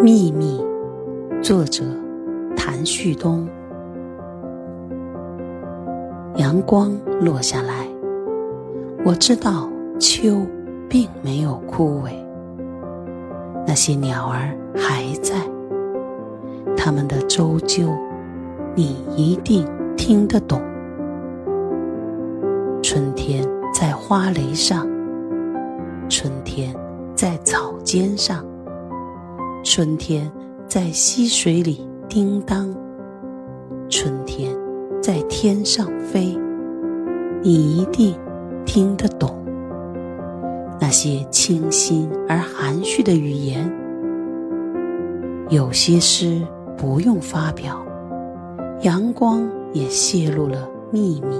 秘密，作者谭旭东。阳光落下来，我知道秋并没有枯萎。那些鸟儿还在，它们的啁啾，你一定听得懂。春天在花蕾上，春天在草尖上。春天在溪水里叮当，春天在天上飞，你一定听得懂那些清新而含蓄的语言。有些诗不用发表，阳光也泄露了秘密。